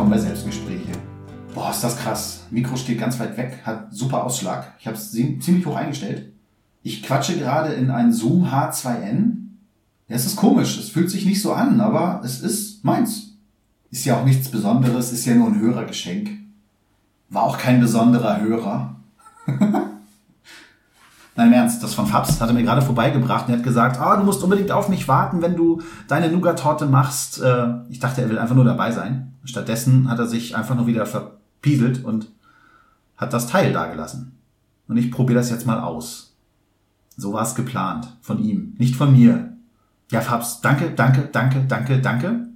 Willkommen bei Selbstgespräche. Boah, ist das krass. Mikro steht ganz weit weg, hat super Ausschlag. Ich habe es ziemlich hoch eingestellt. Ich quatsche gerade in ein Zoom H2N. Ja, es ist komisch, es fühlt sich nicht so an, aber es ist meins. Ist ja auch nichts Besonderes, ist ja nur ein Hörergeschenk. War auch kein besonderer Hörer. Nein, im Ernst, das von Fabs hat er mir gerade vorbeigebracht und er hat gesagt, ah, du musst unbedingt auf mich warten, wenn du deine Nougat-Torte machst. Äh, ich dachte, er will einfach nur dabei sein. Stattdessen hat er sich einfach nur wieder verpieselt und hat das Teil dagelassen. Und ich probiere das jetzt mal aus. So war es geplant. Von ihm, nicht von mir. Ja, Fabs, danke, danke, danke, danke, danke.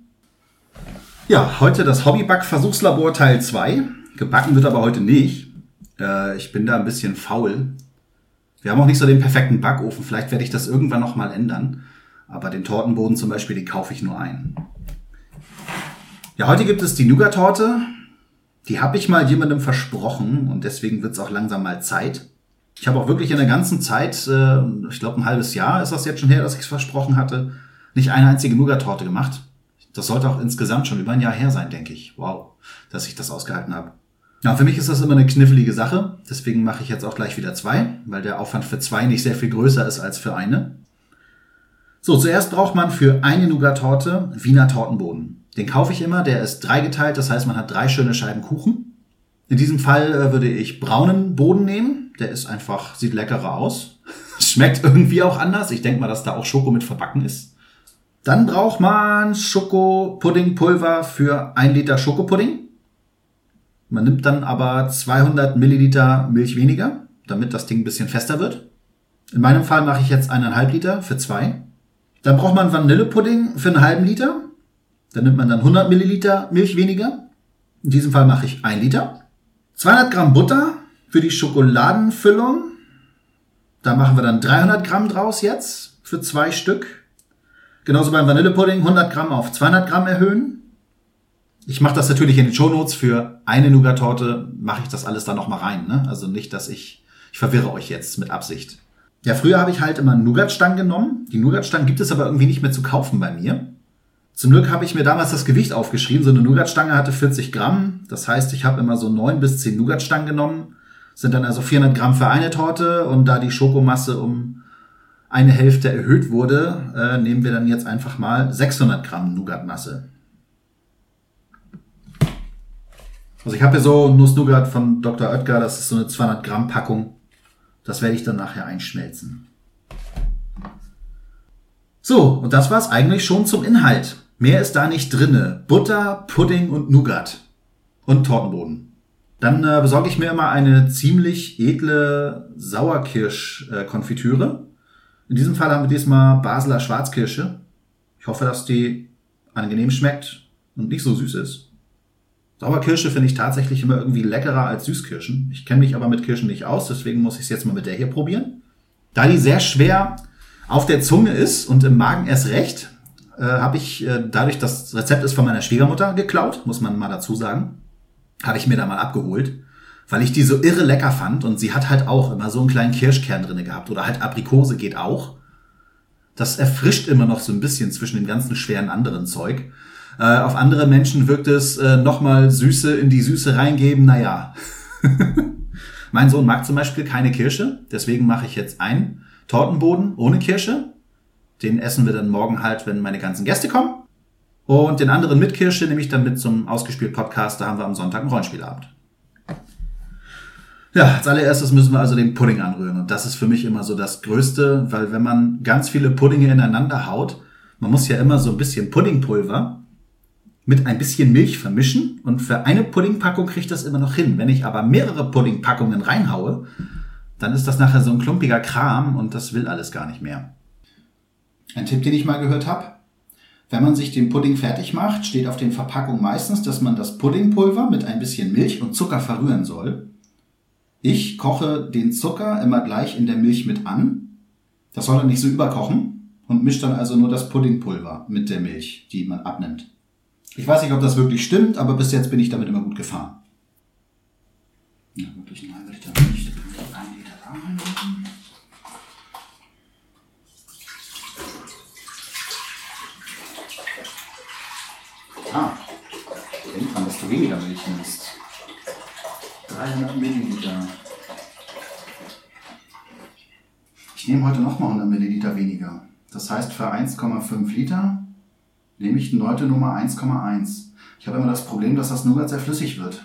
Ja, heute das Hobbyback-Versuchslabor Teil 2. Gebacken wird aber heute nicht. Äh, ich bin da ein bisschen faul. Wir haben auch nicht so den perfekten Backofen. Vielleicht werde ich das irgendwann nochmal ändern. Aber den Tortenboden zum Beispiel, den kaufe ich nur ein. Ja, heute gibt es die Nougat-Torte. Die habe ich mal jemandem versprochen und deswegen wird es auch langsam mal Zeit. Ich habe auch wirklich in der ganzen Zeit, äh, ich glaube ein halbes Jahr ist das jetzt schon her, dass ich es versprochen hatte, nicht eine einzige Nougat-Torte gemacht. Das sollte auch insgesamt schon über ein Jahr her sein, denke ich. Wow, dass ich das ausgehalten habe. Ja, für mich ist das immer eine knifflige Sache. Deswegen mache ich jetzt auch gleich wieder zwei, weil der Aufwand für zwei nicht sehr viel größer ist als für eine. So, zuerst braucht man für eine Nougat-Torte Wiener Tortenboden. Den kaufe ich immer, der ist dreigeteilt, das heißt, man hat drei schöne Scheiben Kuchen. In diesem Fall äh, würde ich braunen Boden nehmen. Der ist einfach, sieht leckerer aus. Schmeckt irgendwie auch anders. Ich denke mal, dass da auch Schoko mit verbacken ist. Dann braucht man Schokopuddingpulver für ein Liter Schokopudding. Man nimmt dann aber 200 Milliliter Milch weniger, damit das Ding ein bisschen fester wird. In meinem Fall mache ich jetzt eineinhalb Liter für zwei. Dann braucht man Vanillepudding für einen halben Liter. Dann nimmt man dann 100 Milliliter Milch weniger. In diesem Fall mache ich ein Liter. 200 Gramm Butter für die Schokoladenfüllung. Da machen wir dann 300 Gramm draus jetzt für zwei Stück. Genauso beim Vanillepudding 100 Gramm auf 200 Gramm erhöhen. Ich mache das natürlich in den Shownotes. Für eine Nougat-Torte mache ich das alles da nochmal rein. Ne? Also nicht, dass ich... Ich verwirre euch jetzt mit Absicht. Ja, früher habe ich halt immer Nougatstangen genommen. Die Nougatstangen gibt es aber irgendwie nicht mehr zu kaufen bei mir. Zum Glück habe ich mir damals das Gewicht aufgeschrieben. So eine Nougatstange hatte 40 Gramm. Das heißt, ich habe immer so neun bis zehn Nougatstangen genommen. Sind dann also 400 Gramm für eine Torte. Und da die Schokomasse um eine Hälfte erhöht wurde, äh, nehmen wir dann jetzt einfach mal 600 Gramm Nougatmasse. Also ich habe hier so Nuss-Nougat von Dr. Oetker, das ist so eine 200 Gramm Packung. Das werde ich dann nachher einschmelzen. So, und das war's eigentlich schon zum Inhalt. Mehr ist da nicht drinne. Butter, Pudding und Nougat. Und Tortenboden. Dann äh, besorge ich mir immer eine ziemlich edle Sauerkirsch-Konfitüre. In diesem Fall haben wir diesmal Basler Schwarzkirsche. Ich hoffe, dass die angenehm schmeckt und nicht so süß ist. Sauerkirsche finde ich tatsächlich immer irgendwie leckerer als Süßkirschen. Ich kenne mich aber mit Kirschen nicht aus, deswegen muss ich es jetzt mal mit der hier probieren. Da die sehr schwer auf der Zunge ist und im Magen erst recht, äh, habe ich äh, dadurch, das Rezept ist von meiner Schwiegermutter geklaut, muss man mal dazu sagen, habe ich mir da mal abgeholt, weil ich die so irre lecker fand und sie hat halt auch immer so einen kleinen Kirschkern drinne gehabt oder halt Aprikose geht auch. Das erfrischt immer noch so ein bisschen zwischen dem ganzen schweren anderen Zeug. Äh, auf andere Menschen wirkt es äh, nochmal Süße in die Süße reingeben. Naja. mein Sohn mag zum Beispiel keine Kirsche, deswegen mache ich jetzt einen Tortenboden ohne Kirsche. Den essen wir dann morgen halt, wenn meine ganzen Gäste kommen. Und den anderen mit Kirsche nehme ich dann mit zum ausgespielt Podcast. Da haben wir am Sonntag einen Rollenspielabend. Ja, als allererstes müssen wir also den Pudding anrühren. Und das ist für mich immer so das Größte, weil wenn man ganz viele Puddinge ineinander haut, man muss ja immer so ein bisschen Puddingpulver mit ein bisschen Milch vermischen und für eine Puddingpackung kriegt das immer noch hin. Wenn ich aber mehrere Puddingpackungen reinhaue, dann ist das nachher so ein klumpiger Kram und das will alles gar nicht mehr. Ein Tipp, den ich mal gehört habe. Wenn man sich den Pudding fertig macht, steht auf den Verpackungen meistens, dass man das Puddingpulver mit ein bisschen Milch und Zucker verrühren soll. Ich koche den Zucker immer gleich in der Milch mit an. Das soll dann nicht so überkochen und mischt dann also nur das Puddingpulver mit der Milch, die man abnimmt. Ich weiß nicht, ob das wirklich stimmt, aber bis jetzt bin ich damit immer gut gefahren. Ja, wirklich ein halber Liter Milch, da können wir einen Liter da reinmachen. Ah, irgendwann, desto weniger Milch nimmst. 300 Milliliter. Ich nehme heute nochmal 100 Milliliter weniger. Das heißt, für 1,5 Liter nehme ich heute Nummer 1,1. Ich habe immer das Problem, dass das Nougat sehr flüssig wird.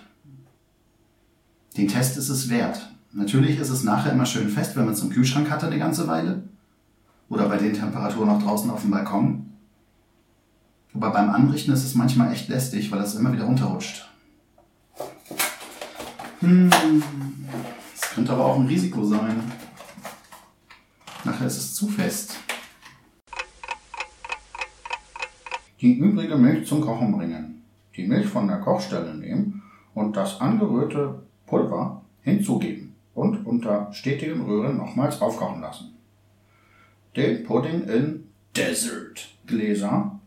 Den Test ist es wert. Natürlich ist es nachher immer schön fest, wenn man es im Kühlschrank hatte eine ganze Weile. Oder bei den Temperaturen auch draußen auf dem Balkon. Aber beim Anrichten ist es manchmal echt lästig, weil es immer wieder runterrutscht. Hm, das könnte aber auch ein Risiko sein. Nachher ist es zu fest. Die übrige Milch zum Kochen bringen. Die Milch von der Kochstelle nehmen und das angerührte Pulver hinzugeben und unter stetigem Rühren nochmals aufkochen lassen. Den Pudding in Desert Gläser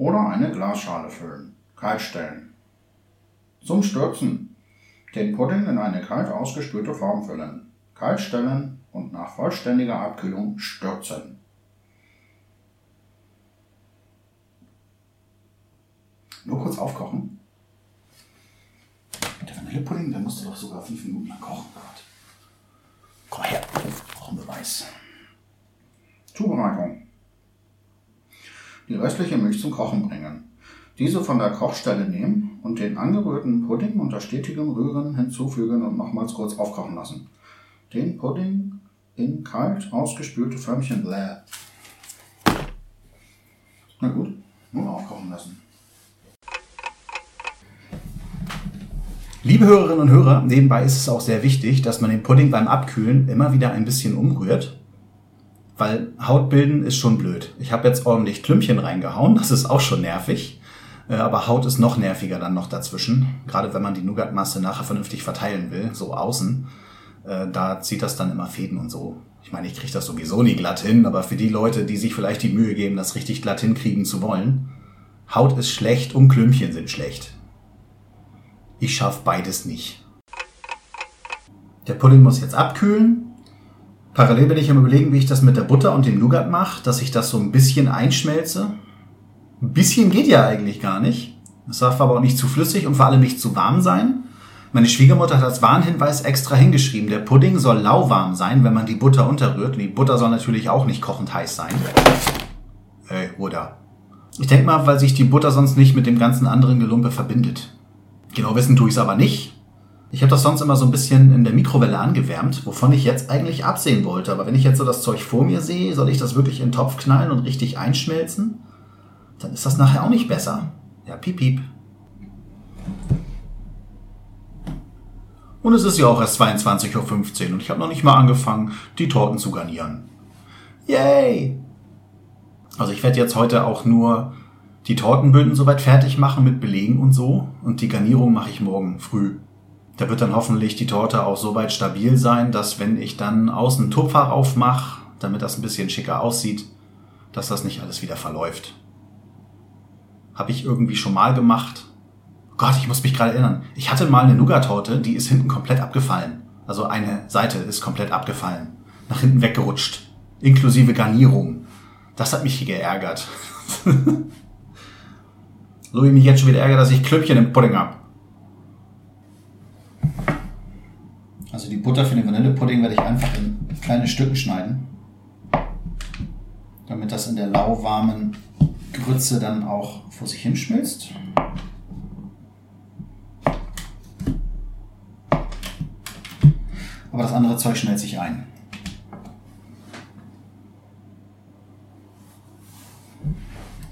oder eine Glasschale füllen. Kalt stellen. Zum Stürzen. Den Pudding in eine kalt ausgespülte Form füllen. Kalt stellen und nach vollständiger Abkühlung stürzen. Nur kurz aufkochen. Der Vanillepudding, der musste doch sogar fünf Minuten lang kochen. Komm her, brauchen Beweis. Zubereitung. Die restliche Milch zum Kochen bringen. Diese von der Kochstelle nehmen und den angerührten Pudding unter stetigem Rühren hinzufügen und nochmals kurz aufkochen lassen. Den Pudding in kalt ausgespülte Förmchen bläh. Na gut, nur aufkochen lassen. Liebe Hörerinnen und Hörer, nebenbei ist es auch sehr wichtig, dass man den Pudding beim Abkühlen immer wieder ein bisschen umrührt, weil Hautbilden ist schon blöd. Ich habe jetzt ordentlich Klümpchen reingehauen, das ist auch schon nervig, äh, aber Haut ist noch nerviger dann noch dazwischen, gerade wenn man die Nougatmasse nachher vernünftig verteilen will, so außen. Äh, da zieht das dann immer Fäden und so. Ich meine, ich kriege das sowieso nie glatt hin, aber für die Leute, die sich vielleicht die Mühe geben, das richtig glatt hinkriegen zu wollen, Haut ist schlecht und Klümpchen sind schlecht. Ich schaffe beides nicht. Der Pudding muss jetzt abkühlen. Parallel bin ich am überlegen, wie ich das mit der Butter und dem Nougat mache, dass ich das so ein bisschen einschmelze. Ein bisschen geht ja eigentlich gar nicht. Es darf aber auch nicht zu flüssig und vor allem nicht zu warm sein. Meine Schwiegermutter hat als Warnhinweis extra hingeschrieben, der Pudding soll lauwarm sein, wenn man die Butter unterrührt. Und die Butter soll natürlich auch nicht kochend heiß sein. Ey, oder? Ich denke mal, weil sich die Butter sonst nicht mit dem ganzen anderen Gelumpe verbindet. Genau wissen tue ich es aber nicht. Ich habe das sonst immer so ein bisschen in der Mikrowelle angewärmt, wovon ich jetzt eigentlich absehen wollte. Aber wenn ich jetzt so das Zeug vor mir sehe, soll ich das wirklich in den Topf knallen und richtig einschmelzen? Dann ist das nachher auch nicht besser. Ja, piep, piep. Und es ist ja auch erst 22.15 Uhr und ich habe noch nicht mal angefangen, die Torten zu garnieren. Yay! Also ich werde jetzt heute auch nur die Tortenböden soweit fertig machen mit Belegen und so. Und die Garnierung mache ich morgen früh. Da wird dann hoffentlich die Torte auch soweit stabil sein, dass wenn ich dann außen Tupfer aufmache, damit das ein bisschen schicker aussieht, dass das nicht alles wieder verläuft. Habe ich irgendwie schon mal gemacht. Gott, ich muss mich gerade erinnern. Ich hatte mal eine Nougat-Torte, die ist hinten komplett abgefallen. Also eine Seite ist komplett abgefallen. Nach hinten weggerutscht. Inklusive Garnierung. Das hat mich geärgert. So wie ich mich jetzt schon wieder ärgere, dass ich Klöppchen im Pudding habe. Also die Butter für den Vanillepudding werde ich einfach in kleine Stücken schneiden. Damit das in der lauwarmen Grütze dann auch vor sich hinschmilzt. Aber das andere Zeug schnellt sich ein.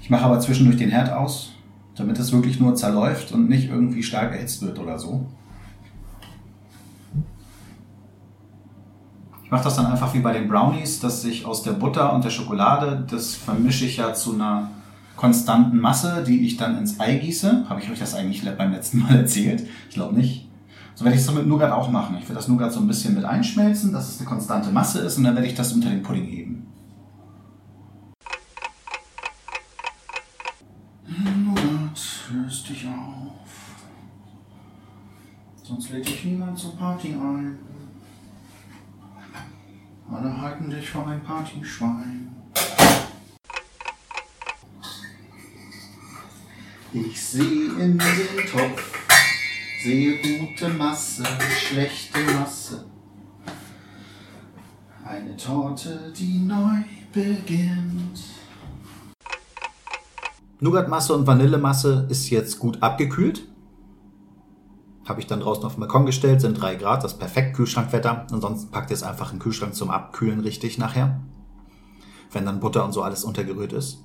Ich mache aber zwischendurch den Herd aus damit es wirklich nur zerläuft und nicht irgendwie stark erhitzt wird oder so. Ich mache das dann einfach wie bei den Brownies, dass ich aus der Butter und der Schokolade, das vermische ich ja zu einer konstanten Masse, die ich dann ins Ei gieße. Habe ich euch das eigentlich beim letzten Mal erzählt? Ich glaube nicht. So werde ich es mit Nougat auch machen. Ich werde das Nougat so ein bisschen mit einschmelzen, dass es eine konstante Masse ist und dann werde ich das unter den Pudding heben. löst dich auf. Sonst lädt dich niemand zur Party ein. Alle halten dich für ein Partyschwein. Ich sehe in den Topf, sehe gute Masse, schlechte Masse. Eine Torte, die neu beginnt. Nougatmasse und Vanillemasse ist jetzt gut abgekühlt. Habe ich dann draußen auf den Balkon gestellt, sind 3 Grad, das ist perfekt Kühlschrankwetter. Ansonsten packt ihr es einfach in den Kühlschrank zum Abkühlen richtig nachher. Wenn dann Butter und so alles untergerührt ist.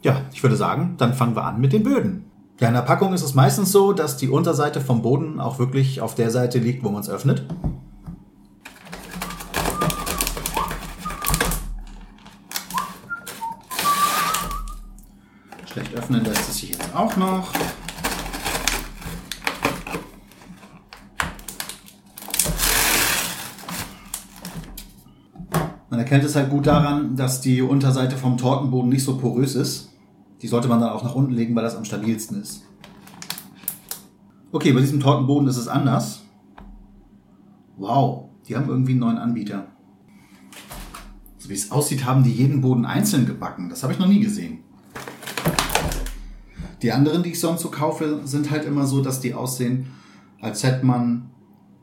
Ja, ich würde sagen, dann fangen wir an mit den Böden. Ja, in der Packung ist es meistens so, dass die Unterseite vom Boden auch wirklich auf der Seite liegt, wo man es öffnet. Schlecht öffnen lässt es sich jetzt auch noch. Man erkennt es halt gut daran, dass die Unterseite vom Tortenboden nicht so porös ist. Die sollte man dann auch nach unten legen, weil das am stabilsten ist. Okay, bei diesem Tortenboden ist es anders. Wow, die haben irgendwie einen neuen Anbieter. So wie es aussieht, haben die jeden Boden einzeln gebacken. Das habe ich noch nie gesehen. Die anderen, die ich sonst so kaufe, sind halt immer so, dass die aussehen, als hätte man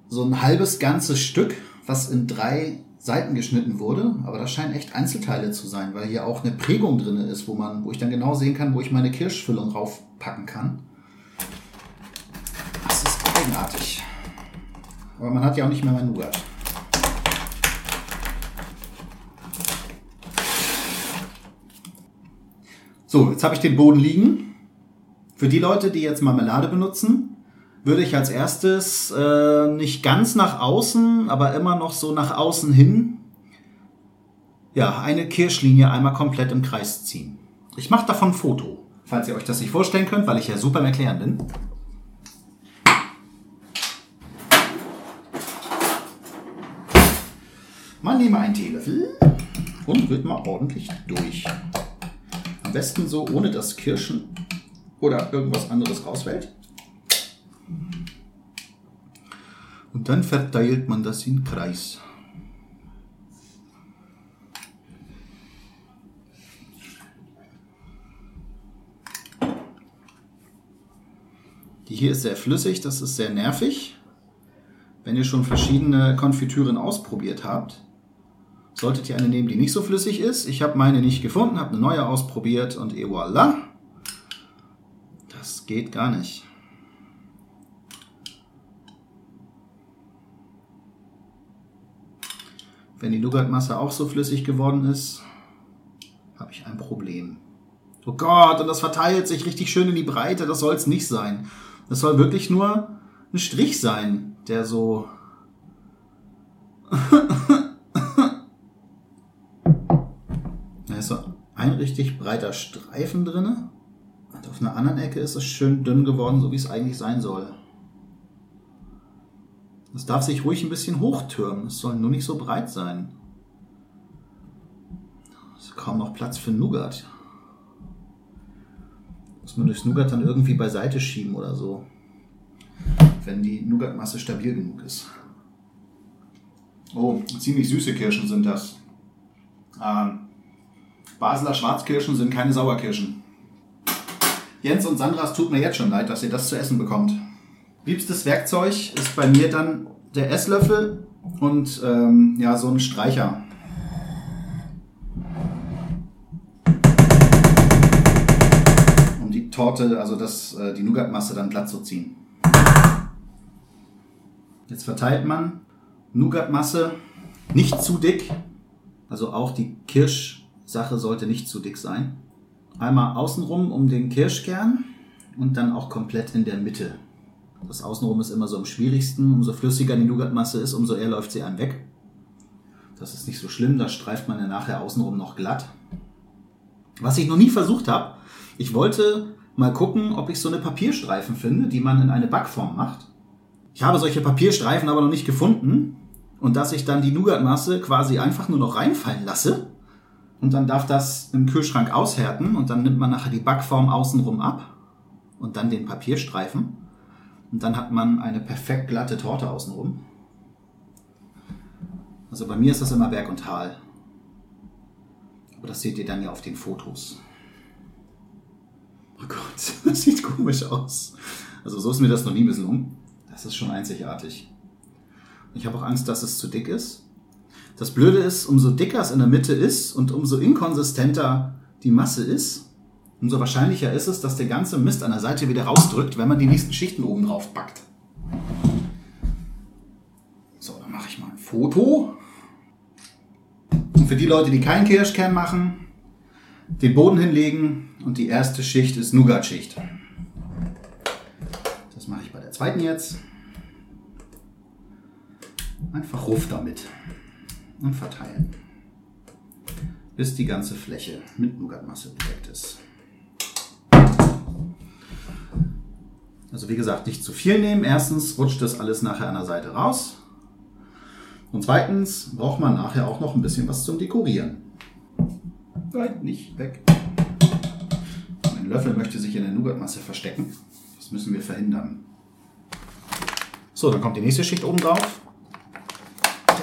so ein halbes ganzes Stück, was in drei Seiten geschnitten wurde, aber das scheinen echt Einzelteile zu sein, weil hier auch eine Prägung drin ist, wo man, wo ich dann genau sehen kann, wo ich meine Kirschfüllung raufpacken kann. Das ist eigenartig. Aber man hat ja auch nicht mehr mein Nougat. So, jetzt habe ich den Boden liegen. Für die Leute, die jetzt Marmelade benutzen, würde ich als erstes äh, nicht ganz nach außen, aber immer noch so nach außen hin, ja, eine Kirschlinie einmal komplett im Kreis ziehen. Ich mache davon ein Foto, falls ihr euch das nicht vorstellen könnt, weil ich ja super im Erklären bin. Man nehme einen Teelöffel und rührt mal ordentlich durch. Am besten so, ohne dass Kirschen oder irgendwas anderes rausfällt. Und dann verteilt man das in Kreis. Die hier ist sehr flüssig, das ist sehr nervig. Wenn ihr schon verschiedene Konfitüren ausprobiert habt, solltet ihr eine nehmen, die nicht so flüssig ist. Ich habe meine nicht gefunden, habe eine neue ausprobiert und et voilà. Das geht gar nicht. Wenn die Nougatmasse auch so flüssig geworden ist, habe ich ein Problem. Oh Gott, und das verteilt sich richtig schön in die Breite. Das soll es nicht sein. Das soll wirklich nur ein Strich sein, der so... da ist so ein richtig breiter Streifen drin. Und auf einer anderen Ecke ist es schön dünn geworden, so wie es eigentlich sein soll. Es darf sich ruhig ein bisschen hochtürmen. Es soll nur nicht so breit sein. Es ist kaum noch Platz für Nougat. Muss man durchs Nougat dann irgendwie beiseite schieben oder so. Wenn die Nougatmasse stabil genug ist. Oh, ziemlich süße Kirschen sind das. Ähm, Basler Schwarzkirschen sind keine Sauerkirschen. Jens und Sandra, es tut mir jetzt schon leid, dass ihr das zu essen bekommt. Liebstes Werkzeug ist bei mir dann der Esslöffel und ähm, ja, so ein Streicher. Um die Torte, also das, äh, die Nougatmasse dann glatt zu ziehen. Jetzt verteilt man Nougatmasse nicht zu dick. Also auch die Kirschsache sollte nicht zu dick sein. Einmal außenrum um den Kirschkern und dann auch komplett in der Mitte. Das Außenrum ist immer so am schwierigsten. Umso flüssiger die Nougatmasse ist, umso eher läuft sie einem weg. Das ist nicht so schlimm, da streift man ja nachher außenrum noch glatt. Was ich noch nie versucht habe, ich wollte mal gucken, ob ich so eine Papierstreifen finde, die man in eine Backform macht. Ich habe solche Papierstreifen aber noch nicht gefunden. Und dass ich dann die Nougatmasse quasi einfach nur noch reinfallen lasse. Und dann darf das im Kühlschrank aushärten und dann nimmt man nachher die Backform außenrum ab und dann den Papierstreifen. Und dann hat man eine perfekt glatte Torte außenrum. Also bei mir ist das immer Berg und Tal. Aber das seht ihr dann ja auf den Fotos. Oh Gott, das sieht komisch aus. Also so ist mir das noch nie misslungen. Das ist schon einzigartig. Ich habe auch Angst, dass es zu dick ist. Das Blöde ist, umso dicker es in der Mitte ist und umso inkonsistenter die Masse ist, umso wahrscheinlicher ist es, dass der ganze Mist an der Seite wieder rausdrückt, wenn man die nächsten Schichten oben drauf packt. So, dann mache ich mal ein Foto. Und für die Leute, die keinen Kirschkern machen, den Boden hinlegen und die erste Schicht ist Nougat-Schicht. Das mache ich bei der zweiten jetzt. Einfach Ruff damit und verteilen, bis die ganze Fläche mit Nougatmasse bedeckt ist. Also wie gesagt, nicht zu viel nehmen. Erstens rutscht das alles nachher an der Seite raus. Und zweitens braucht man nachher auch noch ein bisschen was zum Dekorieren. Nein, nicht weg. Mein Löffel möchte sich in der Nougatmasse verstecken. Das müssen wir verhindern. So, dann kommt die nächste Schicht oben drauf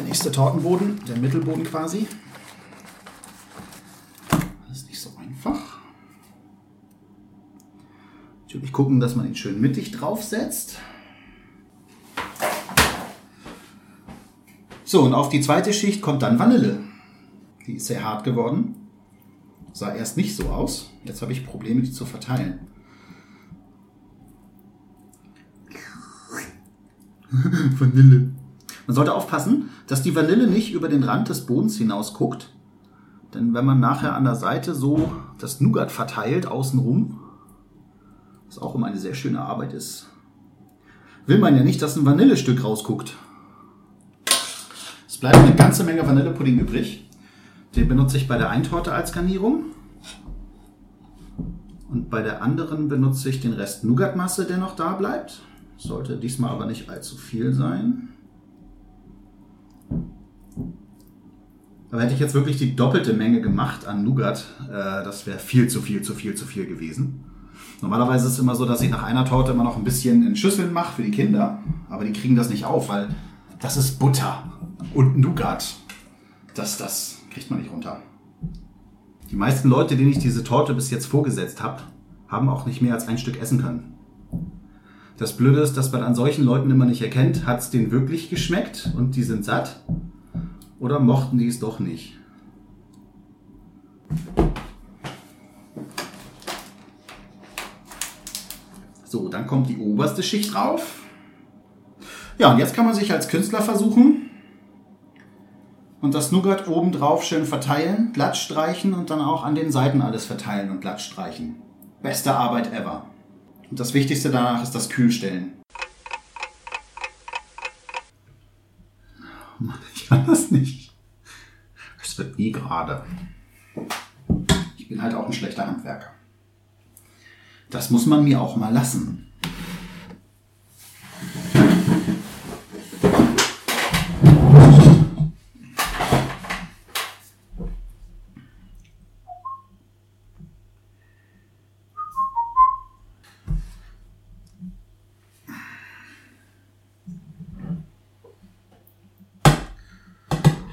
nächste Tortenboden, der Mittelboden quasi. Das ist nicht so einfach. Natürlich gucken, dass man ihn schön mittig draufsetzt. So, und auf die zweite Schicht kommt dann Vanille. Die ist sehr hart geworden. Sah erst nicht so aus. Jetzt habe ich Probleme, die zu verteilen. Vanille. Man sollte aufpassen, dass die Vanille nicht über den Rand des Bodens hinaus guckt. Denn wenn man nachher an der Seite so das Nougat verteilt außenrum, was auch immer eine sehr schöne Arbeit ist, will man ja nicht, dass ein Vanillestück rausguckt. Es bleibt eine ganze Menge Vanillepudding übrig. Den benutze ich bei der einen Torte als Garnierung. Und bei der anderen benutze ich den Rest Nougatmasse, der noch da bleibt. Sollte diesmal aber nicht allzu viel sein. Aber hätte ich jetzt wirklich die doppelte Menge gemacht an Nougat, äh, das wäre viel zu viel, zu viel, zu viel gewesen. Normalerweise ist es immer so, dass ich nach einer Torte immer noch ein bisschen in Schüsseln mache für die Kinder. Aber die kriegen das nicht auf, weil das ist Butter und Nougat. Das, das kriegt man nicht runter. Die meisten Leute, denen ich diese Torte bis jetzt vorgesetzt habe, haben auch nicht mehr als ein Stück essen können. Das Blöde ist, dass man an solchen Leuten immer nicht erkennt, hat es denen wirklich geschmeckt und die sind satt oder mochten die es doch nicht? So, dann kommt die oberste Schicht drauf. Ja, und jetzt kann man sich als Künstler versuchen und das Nougat oben drauf schön verteilen, glatt streichen und dann auch an den Seiten alles verteilen und glatt streichen. Beste Arbeit ever. Und das Wichtigste danach ist das Kühlstellen. Ich kann das nicht. Es wird nie gerade. Ich bin halt auch ein schlechter Handwerker. Das muss man mir auch mal lassen.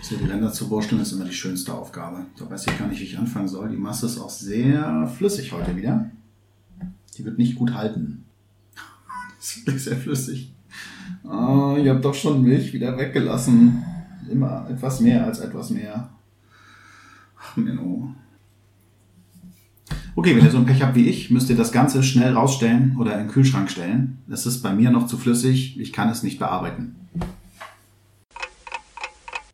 So, die Ränder zu wursteln ist immer die schönste Aufgabe. Da weiß ich gar nicht, wie ich anfangen soll. Die Masse ist auch sehr flüssig heute wieder. Die wird nicht gut halten. Das ist wirklich sehr flüssig. Oh, ich habe doch schon Milch wieder weggelassen. Immer etwas mehr als etwas mehr. Ach, Menno. Okay, wenn ihr so ein Pech habt wie ich, müsst ihr das Ganze schnell rausstellen oder in den Kühlschrank stellen. Es ist bei mir noch zu flüssig. Ich kann es nicht bearbeiten.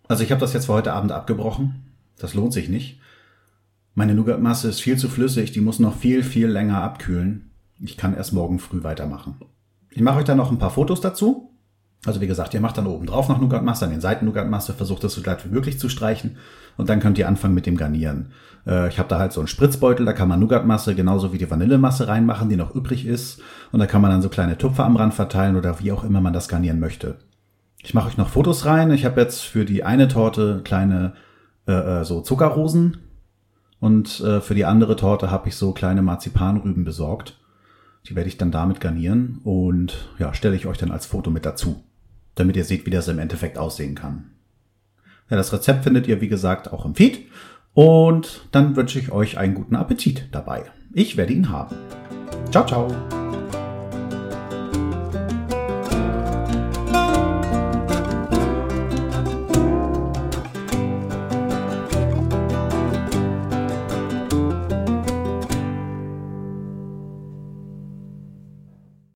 Also ich habe das jetzt für heute Abend abgebrochen. Das lohnt sich nicht. Meine Nougatmasse ist viel zu flüssig, die muss noch viel, viel länger abkühlen. Ich kann erst morgen früh weitermachen. Ich mache euch dann noch ein paar Fotos dazu. Also wie gesagt, ihr macht dann oben drauf noch Nougatmasse, an den Seiten Nougatmasse, versucht das so glatt wie möglich zu streichen und dann könnt ihr anfangen mit dem Garnieren. Äh, ich habe da halt so einen Spritzbeutel, da kann man Nougatmasse genauso wie die Vanillemasse reinmachen, die noch übrig ist und da kann man dann so kleine Tupfer am Rand verteilen oder wie auch immer man das garnieren möchte. Ich mache euch noch Fotos rein. Ich habe jetzt für die eine Torte kleine äh, äh, so Zuckerrosen und äh, für die andere Torte habe ich so kleine Marzipanrüben besorgt. Die werde ich dann damit garnieren und ja, stelle ich euch dann als Foto mit dazu, damit ihr seht, wie das im Endeffekt aussehen kann. Ja, das Rezept findet ihr, wie gesagt, auch im Feed. Und dann wünsche ich euch einen guten Appetit dabei. Ich werde ihn haben. Ciao, ciao.